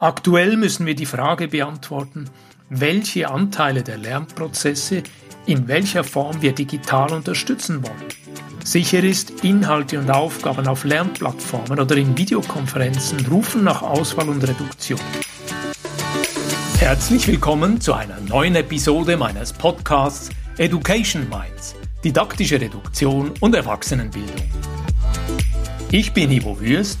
Aktuell müssen wir die Frage beantworten, welche Anteile der Lernprozesse in welcher Form wir digital unterstützen wollen. Sicher ist, Inhalte und Aufgaben auf Lernplattformen oder in Videokonferenzen rufen nach Auswahl und Reduktion. Herzlich willkommen zu einer neuen Episode meines Podcasts Education Minds, didaktische Reduktion und Erwachsenenbildung. Ich bin Ivo Würst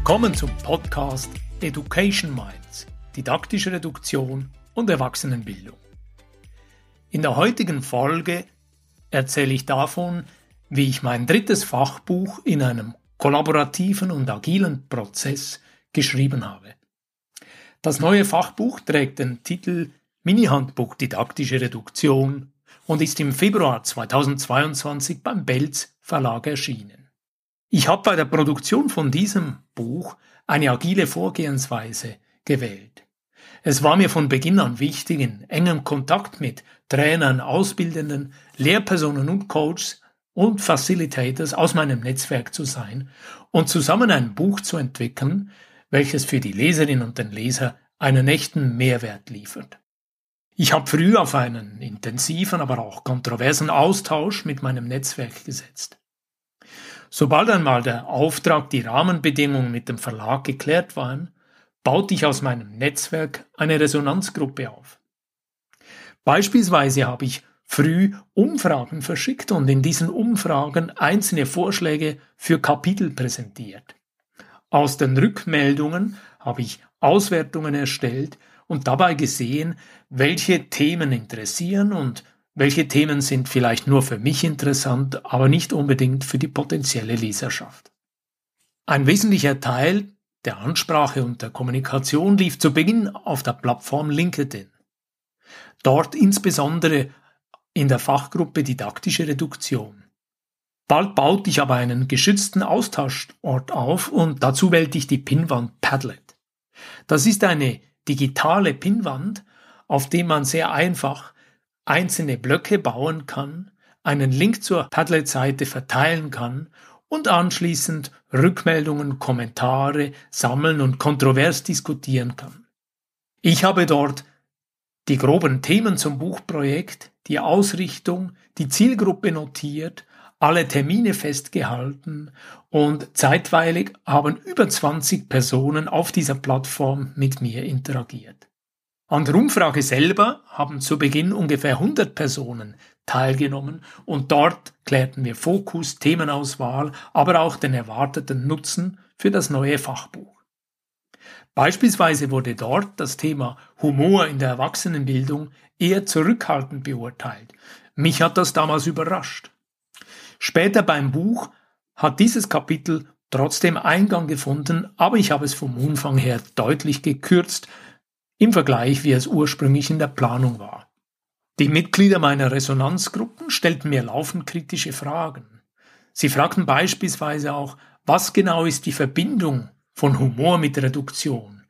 Willkommen zum Podcast Education Minds, didaktische Reduktion und Erwachsenenbildung. In der heutigen Folge erzähle ich davon, wie ich mein drittes Fachbuch in einem kollaborativen und agilen Prozess geschrieben habe. Das neue Fachbuch trägt den Titel Mini-Handbuch Didaktische Reduktion und ist im Februar 2022 beim Belz Verlag erschienen. Ich habe bei der Produktion von diesem Buch eine agile Vorgehensweise gewählt. Es war mir von Beginn an wichtig, in engem Kontakt mit Trainern, Ausbildenden, Lehrpersonen und Coaches und Facilitators aus meinem Netzwerk zu sein und zusammen ein Buch zu entwickeln, welches für die Leserin und den Leser einen echten Mehrwert liefert. Ich habe früh auf einen intensiven, aber auch kontroversen Austausch mit meinem Netzwerk gesetzt. Sobald einmal der Auftrag, die Rahmenbedingungen mit dem Verlag geklärt waren, baute ich aus meinem Netzwerk eine Resonanzgruppe auf. Beispielsweise habe ich früh Umfragen verschickt und in diesen Umfragen einzelne Vorschläge für Kapitel präsentiert. Aus den Rückmeldungen habe ich Auswertungen erstellt und dabei gesehen, welche Themen interessieren und welche Themen sind vielleicht nur für mich interessant, aber nicht unbedingt für die potenzielle Leserschaft? Ein wesentlicher Teil der Ansprache und der Kommunikation lief zu Beginn auf der Plattform LinkedIn. Dort insbesondere in der Fachgruppe Didaktische Reduktion. Bald baute ich aber einen geschützten Austauschort auf und dazu wählte ich die Pinwand Padlet. Das ist eine digitale Pinwand, auf dem man sehr einfach einzelne Blöcke bauen kann, einen Link zur Padlet-Seite verteilen kann und anschließend Rückmeldungen, Kommentare sammeln und kontrovers diskutieren kann. Ich habe dort die groben Themen zum Buchprojekt, die Ausrichtung, die Zielgruppe notiert, alle Termine festgehalten und zeitweilig haben über 20 Personen auf dieser Plattform mit mir interagiert. An der Umfrage selber haben zu Beginn ungefähr 100 Personen teilgenommen und dort klärten wir Fokus, Themenauswahl, aber auch den erwarteten Nutzen für das neue Fachbuch. Beispielsweise wurde dort das Thema Humor in der Erwachsenenbildung eher zurückhaltend beurteilt. Mich hat das damals überrascht. Später beim Buch hat dieses Kapitel trotzdem Eingang gefunden, aber ich habe es vom Umfang her deutlich gekürzt, im Vergleich, wie es ursprünglich in der Planung war. Die Mitglieder meiner Resonanzgruppen stellten mir laufend kritische Fragen. Sie fragten beispielsweise auch, was genau ist die Verbindung von Humor mit Reduktion?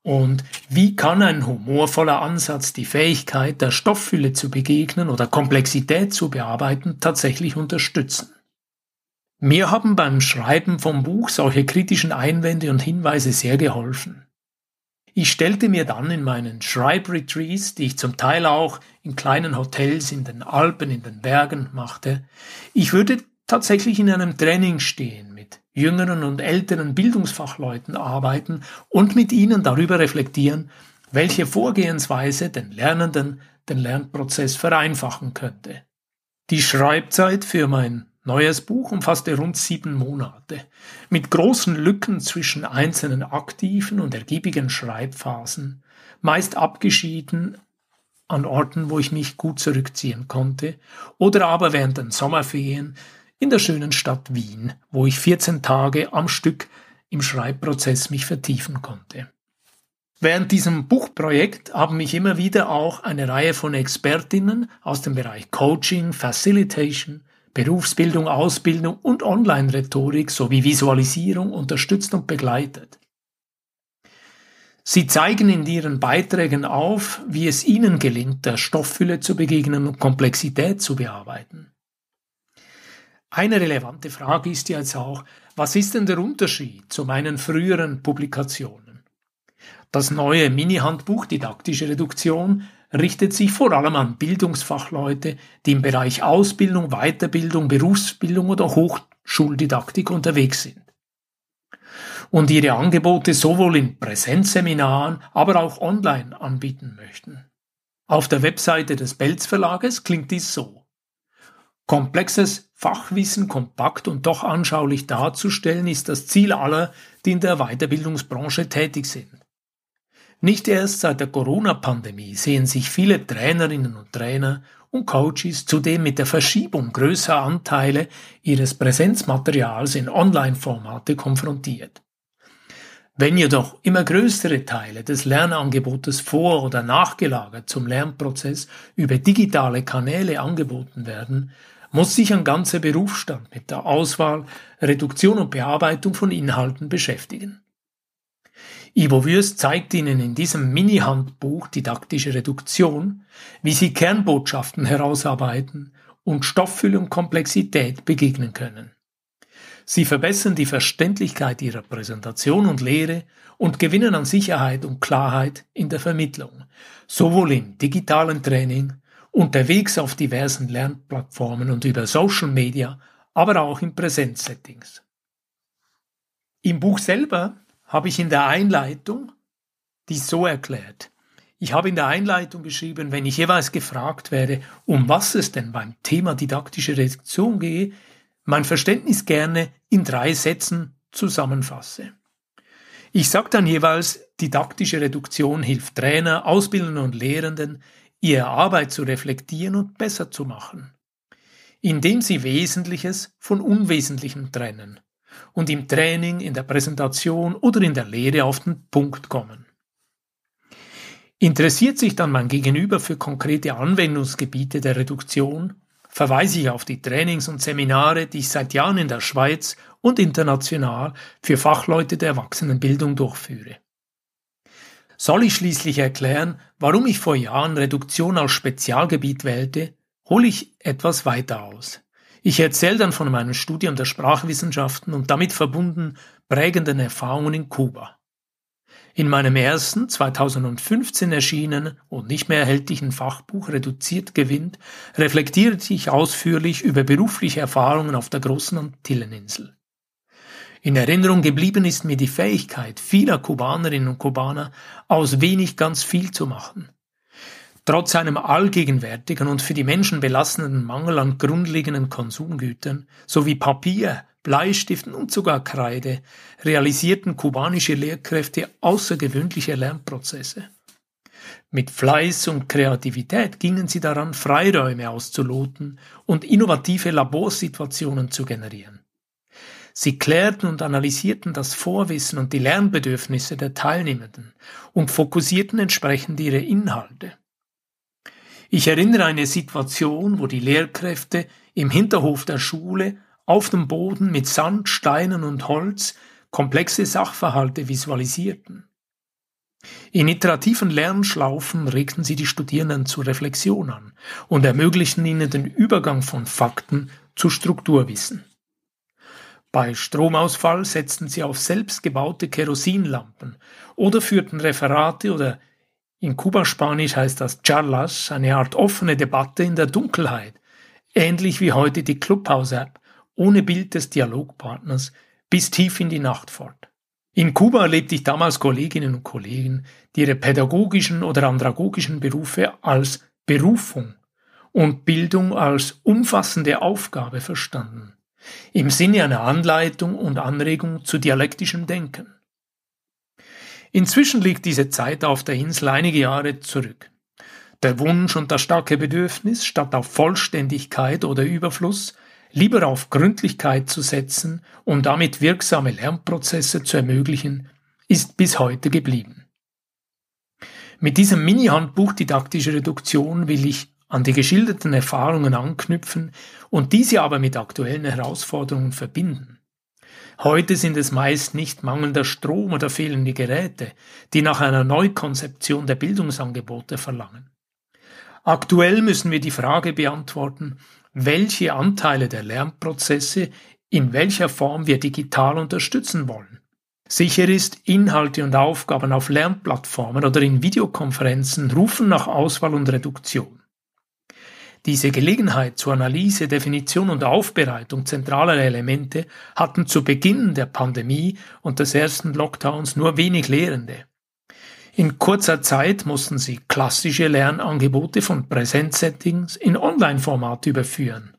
Und wie kann ein humorvoller Ansatz die Fähigkeit, der Stofffülle zu begegnen oder Komplexität zu bearbeiten, tatsächlich unterstützen? Mir haben beim Schreiben vom Buch solche kritischen Einwände und Hinweise sehr geholfen. Ich stellte mir dann in meinen Schreibretreats, die ich zum Teil auch in kleinen Hotels in den Alpen, in den Bergen machte, ich würde tatsächlich in einem Training stehen, mit jüngeren und älteren Bildungsfachleuten arbeiten und mit ihnen darüber reflektieren, welche Vorgehensweise den Lernenden den Lernprozess vereinfachen könnte. Die Schreibzeit für mein Neues Buch umfasste rund sieben Monate, mit großen Lücken zwischen einzelnen aktiven und ergiebigen Schreibphasen, meist abgeschieden an Orten, wo ich mich gut zurückziehen konnte, oder aber während den Sommerferien in der schönen Stadt Wien, wo ich 14 Tage am Stück im Schreibprozess mich vertiefen konnte. Während diesem Buchprojekt haben mich immer wieder auch eine Reihe von Expertinnen aus dem Bereich Coaching, Facilitation, Berufsbildung, Ausbildung und Online-Rhetorik sowie Visualisierung unterstützt und begleitet. Sie zeigen in ihren Beiträgen auf, wie es ihnen gelingt, der Stofffülle zu begegnen und Komplexität zu bearbeiten. Eine relevante Frage ist jetzt auch, was ist denn der Unterschied zu meinen früheren Publikationen? Das neue Mini-Handbuch Didaktische Reduktion richtet sich vor allem an Bildungsfachleute, die im Bereich Ausbildung, Weiterbildung, Berufsbildung oder Hochschuldidaktik unterwegs sind und ihre Angebote sowohl in Präsenzseminaren, aber auch online anbieten möchten. Auf der Webseite des Belz Verlages klingt dies so. Komplexes Fachwissen kompakt und doch anschaulich darzustellen ist das Ziel aller, die in der Weiterbildungsbranche tätig sind. Nicht erst seit der Corona-Pandemie sehen sich viele Trainerinnen und Trainer und Coaches zudem mit der Verschiebung größerer Anteile ihres Präsenzmaterials in Online-Formate konfrontiert. Wenn jedoch immer größere Teile des Lernangebotes vor- oder nachgelagert zum Lernprozess über digitale Kanäle angeboten werden, muss sich ein ganzer Berufsstand mit der Auswahl, Reduktion und Bearbeitung von Inhalten beschäftigen. Ivo Würst zeigt Ihnen in diesem Mini-Handbuch Didaktische Reduktion, wie Sie Kernbotschaften herausarbeiten und Stofffülle und Komplexität begegnen können. Sie verbessern die Verständlichkeit ihrer Präsentation und Lehre und gewinnen an Sicherheit und Klarheit in der Vermittlung, sowohl im digitalen Training, unterwegs auf diversen Lernplattformen und über Social Media, aber auch in Präsenzsettings. Im Buch selber habe ich in der Einleitung dies so erklärt. Ich habe in der Einleitung geschrieben, wenn ich jeweils gefragt werde, um was es denn beim Thema didaktische Reduktion gehe, mein Verständnis gerne in drei Sätzen zusammenfasse. Ich sage dann jeweils, didaktische Reduktion hilft Trainer, Ausbildern und Lehrenden, ihre Arbeit zu reflektieren und besser zu machen, indem sie Wesentliches von Unwesentlichem trennen und im Training, in der Präsentation oder in der Lehre auf den Punkt kommen. Interessiert sich dann mein Gegenüber für konkrete Anwendungsgebiete der Reduktion, verweise ich auf die Trainings und Seminare, die ich seit Jahren in der Schweiz und international für Fachleute der Erwachsenenbildung durchführe. Soll ich schließlich erklären, warum ich vor Jahren Reduktion als Spezialgebiet wählte, hole ich etwas weiter aus. Ich erzähle dann von meinem Studium der Sprachwissenschaften und damit verbunden prägenden Erfahrungen in Kuba. In meinem ersten 2015 erschienenen und nicht mehr erhältlichen Fachbuch Reduziert gewinnt reflektierte ich ausführlich über berufliche Erfahrungen auf der großen Antilleninsel. In Erinnerung geblieben ist mir die Fähigkeit vieler Kubanerinnen und Kubaner, aus wenig ganz viel zu machen. Trotz einem allgegenwärtigen und für die Menschen belastenden Mangel an grundlegenden Konsumgütern sowie Papier, Bleistiften und sogar Kreide realisierten kubanische Lehrkräfte außergewöhnliche Lernprozesse. Mit Fleiß und Kreativität gingen sie daran, Freiräume auszuloten und innovative Laborsituationen zu generieren. Sie klärten und analysierten das Vorwissen und die Lernbedürfnisse der Teilnehmenden und fokussierten entsprechend ihre Inhalte. Ich erinnere eine Situation, wo die Lehrkräfte im Hinterhof der Schule auf dem Boden mit Sand, Steinen und Holz komplexe Sachverhalte visualisierten. In iterativen Lernschlaufen regten sie die Studierenden zur Reflexion an und ermöglichten ihnen den Übergang von Fakten zu Strukturwissen. Bei Stromausfall setzten sie auf selbstgebaute Kerosinlampen oder führten Referate oder in Kubaspanisch heißt das Charlas, eine Art offene Debatte in der Dunkelheit, ähnlich wie heute die Clubhouse-App, ohne Bild des Dialogpartners bis tief in die Nacht fort. In Kuba erlebte ich damals Kolleginnen und Kollegen, die ihre pädagogischen oder andragogischen Berufe als Berufung und Bildung als umfassende Aufgabe verstanden, im Sinne einer Anleitung und Anregung zu dialektischem Denken. Inzwischen liegt diese Zeit auf der Insel einige Jahre zurück. Der Wunsch und das starke Bedürfnis, statt auf Vollständigkeit oder Überfluss lieber auf Gründlichkeit zu setzen und damit wirksame Lernprozesse zu ermöglichen, ist bis heute geblieben. Mit diesem Mini-Handbuch Didaktische Reduktion will ich an die geschilderten Erfahrungen anknüpfen und diese aber mit aktuellen Herausforderungen verbinden. Heute sind es meist nicht mangelnder Strom oder fehlende Geräte, die nach einer Neukonzeption der Bildungsangebote verlangen. Aktuell müssen wir die Frage beantworten, welche Anteile der Lernprozesse in welcher Form wir digital unterstützen wollen. Sicher ist, Inhalte und Aufgaben auf Lernplattformen oder in Videokonferenzen rufen nach Auswahl und Reduktion. Diese Gelegenheit zur Analyse, Definition und Aufbereitung zentraler Elemente hatten zu Beginn der Pandemie und des ersten Lockdowns nur wenig Lehrende. In kurzer Zeit mussten sie klassische Lernangebote von Präsenzsettings in Online-Format überführen.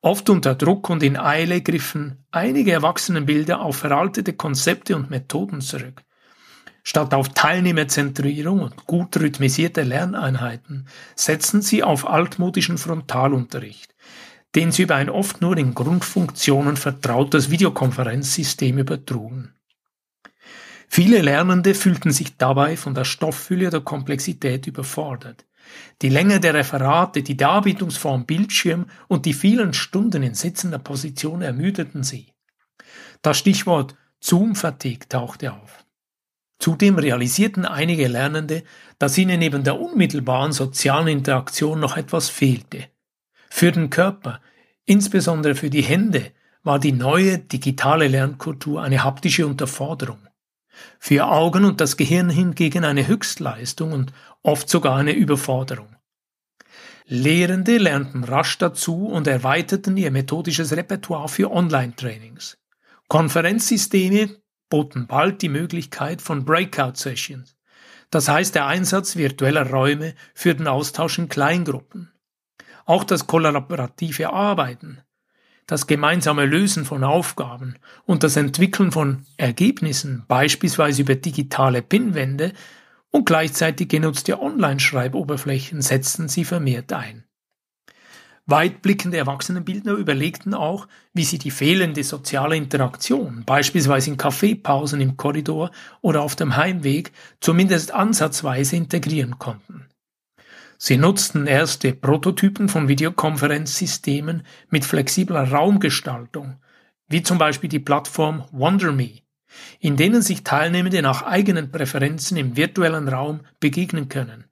Oft unter Druck und in Eile griffen einige Erwachsenenbilder auf veraltete Konzepte und Methoden zurück. Statt auf Teilnehmerzentrierung und gut rhythmisierte Lerneinheiten setzen sie auf altmodischen Frontalunterricht, den sie über ein oft nur in Grundfunktionen vertrautes Videokonferenzsystem übertrugen. Viele Lernende fühlten sich dabei von der Stofffülle oder Komplexität überfordert. Die Länge der Referate, die Darbietungsform Bildschirm und die vielen Stunden in sitzender Position ermüdeten sie. Das Stichwort Zoom-Fatigue tauchte auf. Zudem realisierten einige Lernende, dass ihnen neben der unmittelbaren sozialen Interaktion noch etwas fehlte. Für den Körper, insbesondere für die Hände, war die neue digitale Lernkultur eine haptische Unterforderung. Für Augen und das Gehirn hingegen eine Höchstleistung und oft sogar eine Überforderung. Lehrende lernten rasch dazu und erweiterten ihr methodisches Repertoire für Online-Trainings. Konferenzsysteme boten bald die Möglichkeit von Breakout-Sessions, das heißt der Einsatz virtueller Räume für den Austausch in Kleingruppen. Auch das kollaborative Arbeiten, das gemeinsame Lösen von Aufgaben und das Entwickeln von Ergebnissen, beispielsweise über digitale Pinwände und gleichzeitig genutzte Online-Schreiboberflächen, setzten sie vermehrt ein. Weitblickende Erwachsenenbildner überlegten auch, wie sie die fehlende soziale Interaktion, beispielsweise in Kaffeepausen im Korridor oder auf dem Heimweg, zumindest ansatzweise integrieren konnten. Sie nutzten erste Prototypen von Videokonferenzsystemen mit flexibler Raumgestaltung, wie zum Beispiel die Plattform WonderMe, in denen sich Teilnehmende nach eigenen Präferenzen im virtuellen Raum begegnen können.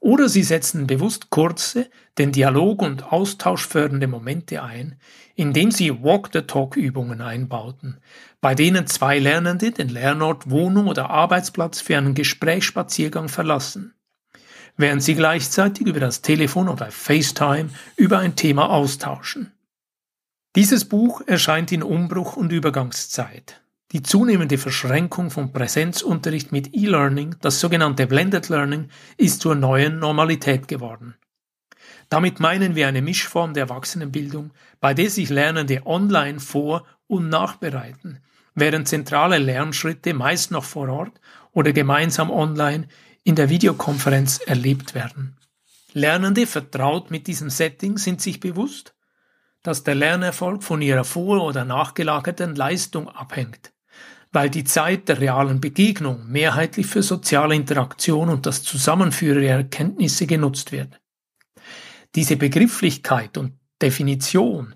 Oder sie setzen bewusst kurze, den Dialog und Austausch fördernde Momente ein, indem sie Walk-the-Talk-Übungen einbauten, bei denen zwei Lernende den Lernort, Wohnung oder Arbeitsplatz für einen Gesprächsspaziergang verlassen, während sie gleichzeitig über das Telefon oder FaceTime über ein Thema austauschen. Dieses Buch erscheint in Umbruch und Übergangszeit. Die zunehmende Verschränkung von Präsenzunterricht mit E-Learning, das sogenannte Blended Learning, ist zur neuen Normalität geworden. Damit meinen wir eine Mischform der Erwachsenenbildung, bei der sich Lernende online vor- und nachbereiten, während zentrale Lernschritte meist noch vor Ort oder gemeinsam online in der Videokonferenz erlebt werden. Lernende vertraut mit diesem Setting sind sich bewusst, dass der Lernerfolg von ihrer vor- oder nachgelagerten Leistung abhängt weil die Zeit der realen Begegnung mehrheitlich für soziale Interaktion und das Zusammenführen der Erkenntnisse genutzt wird. Diese Begrifflichkeit und Definition,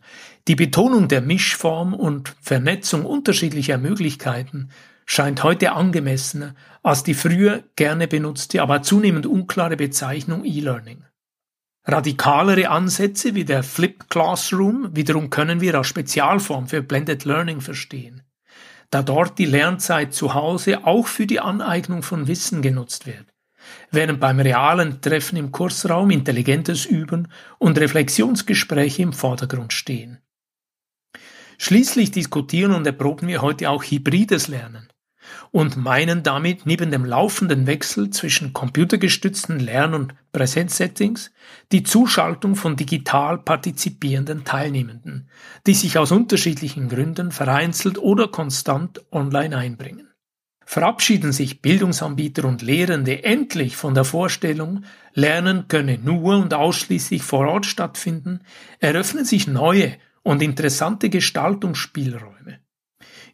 die Betonung der Mischform und Vernetzung unterschiedlicher Möglichkeiten scheint heute angemessener als die früher gerne benutzte, aber zunehmend unklare Bezeichnung E-Learning. Radikalere Ansätze wie der Flipped Classroom wiederum können wir als Spezialform für Blended Learning verstehen da dort die Lernzeit zu Hause auch für die Aneignung von Wissen genutzt wird, während beim realen Treffen im Kursraum intelligentes Üben und Reflexionsgespräche im Vordergrund stehen. Schließlich diskutieren und erproben wir heute auch hybrides Lernen, und meinen damit neben dem laufenden Wechsel zwischen computergestützten Lern- und Präsenzsettings die Zuschaltung von digital partizipierenden Teilnehmenden, die sich aus unterschiedlichen Gründen vereinzelt oder konstant online einbringen. Verabschieden sich Bildungsanbieter und Lehrende endlich von der Vorstellung, Lernen könne nur und ausschließlich vor Ort stattfinden, eröffnen sich neue und interessante Gestaltungsspielräume.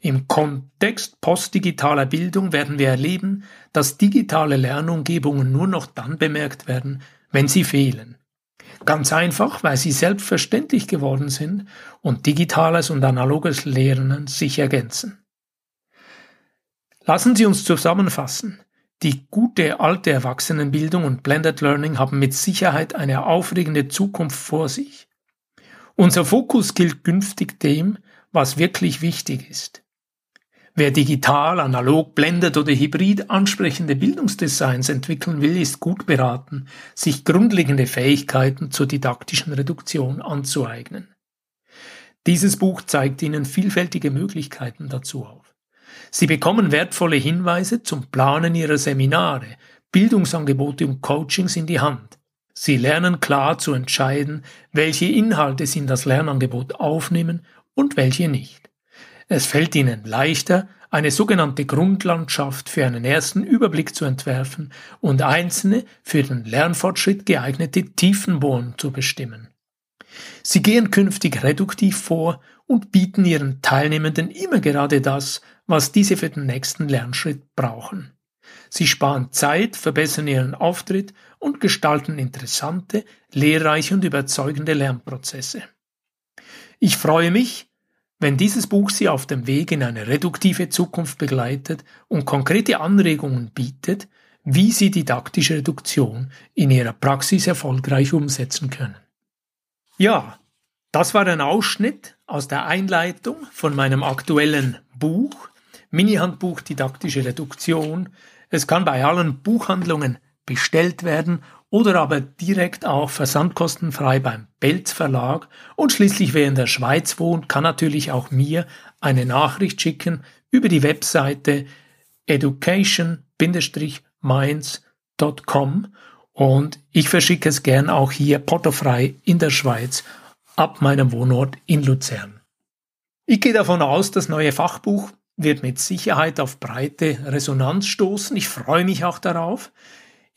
Im Kontext postdigitaler Bildung werden wir erleben, dass digitale Lernumgebungen nur noch dann bemerkt werden, wenn sie fehlen. Ganz einfach, weil sie selbstverständlich geworden sind und digitales und analoges Lernen sich ergänzen. Lassen Sie uns zusammenfassen. Die gute alte Erwachsenenbildung und Blended Learning haben mit Sicherheit eine aufregende Zukunft vor sich. Unser Fokus gilt künftig dem, was wirklich wichtig ist. Wer digital, analog, blendet oder hybrid ansprechende Bildungsdesigns entwickeln will, ist gut beraten, sich grundlegende Fähigkeiten zur didaktischen Reduktion anzueignen. Dieses Buch zeigt Ihnen vielfältige Möglichkeiten dazu auf. Sie bekommen wertvolle Hinweise zum Planen Ihrer Seminare, Bildungsangebote und Coachings in die Hand. Sie lernen klar zu entscheiden, welche Inhalte Sie in das Lernangebot aufnehmen und welche nicht. Es fällt ihnen leichter, eine sogenannte Grundlandschaft für einen ersten Überblick zu entwerfen und einzelne für den Lernfortschritt geeignete Tiefenbohren zu bestimmen. Sie gehen künftig reduktiv vor und bieten ihren Teilnehmenden immer gerade das, was diese für den nächsten Lernschritt brauchen. Sie sparen Zeit, verbessern ihren Auftritt und gestalten interessante, lehrreiche und überzeugende Lernprozesse. Ich freue mich, wenn dieses Buch Sie auf dem Weg in eine reduktive Zukunft begleitet und konkrete Anregungen bietet, wie Sie didaktische Reduktion in Ihrer Praxis erfolgreich umsetzen können. Ja, das war ein Ausschnitt aus der Einleitung von meinem aktuellen Buch, Mini-Handbuch Didaktische Reduktion. Es kann bei allen Buchhandlungen bestellt werden oder aber direkt auch versandkostenfrei beim Belz Verlag und schließlich wer in der Schweiz wohnt, kann natürlich auch mir eine Nachricht schicken über die Webseite education-mainz.com und ich verschicke es gern auch hier portofrei in der Schweiz ab meinem Wohnort in Luzern. Ich gehe davon aus, das neue Fachbuch wird mit Sicherheit auf breite Resonanz stoßen. Ich freue mich auch darauf.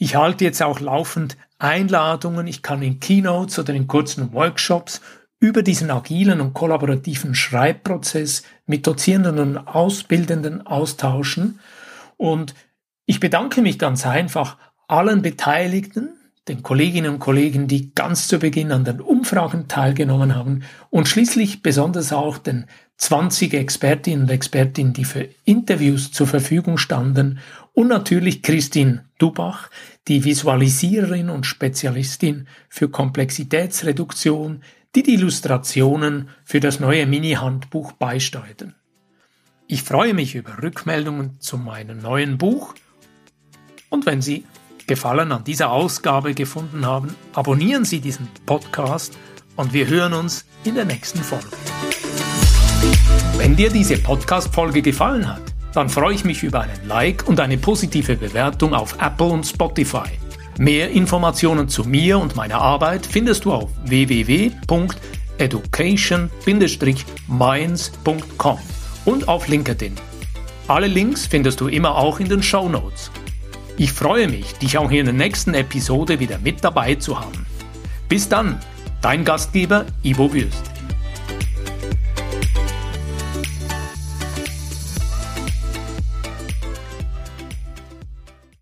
Ich halte jetzt auch laufend Einladungen. Ich kann in Keynotes oder in kurzen Workshops über diesen agilen und kollaborativen Schreibprozess mit Dozierenden und Ausbildenden austauschen. Und ich bedanke mich ganz einfach allen Beteiligten, den Kolleginnen und Kollegen, die ganz zu Beginn an den Umfragen teilgenommen haben und schließlich besonders auch den 20 Expertinnen und Expertinnen, die für Interviews zur Verfügung standen und natürlich Christine Dubach, die Visualisiererin und Spezialistin für Komplexitätsreduktion, die die Illustrationen für das neue Mini-Handbuch beisteuerten. Ich freue mich über Rückmeldungen zu meinem neuen Buch und wenn Sie Gefallen an dieser Ausgabe gefunden haben, abonnieren Sie diesen Podcast und wir hören uns in der nächsten Folge. Wenn dir diese Podcast-Folge gefallen hat, dann freue ich mich über einen Like und eine positive Bewertung auf Apple und Spotify. Mehr Informationen zu mir und meiner Arbeit findest du auf www.education-minds.com und auf LinkedIn. Alle Links findest du immer auch in den Show Notes. Ich freue mich, dich auch in der nächsten Episode wieder mit dabei zu haben. Bis dann, dein Gastgeber Ivo Würst.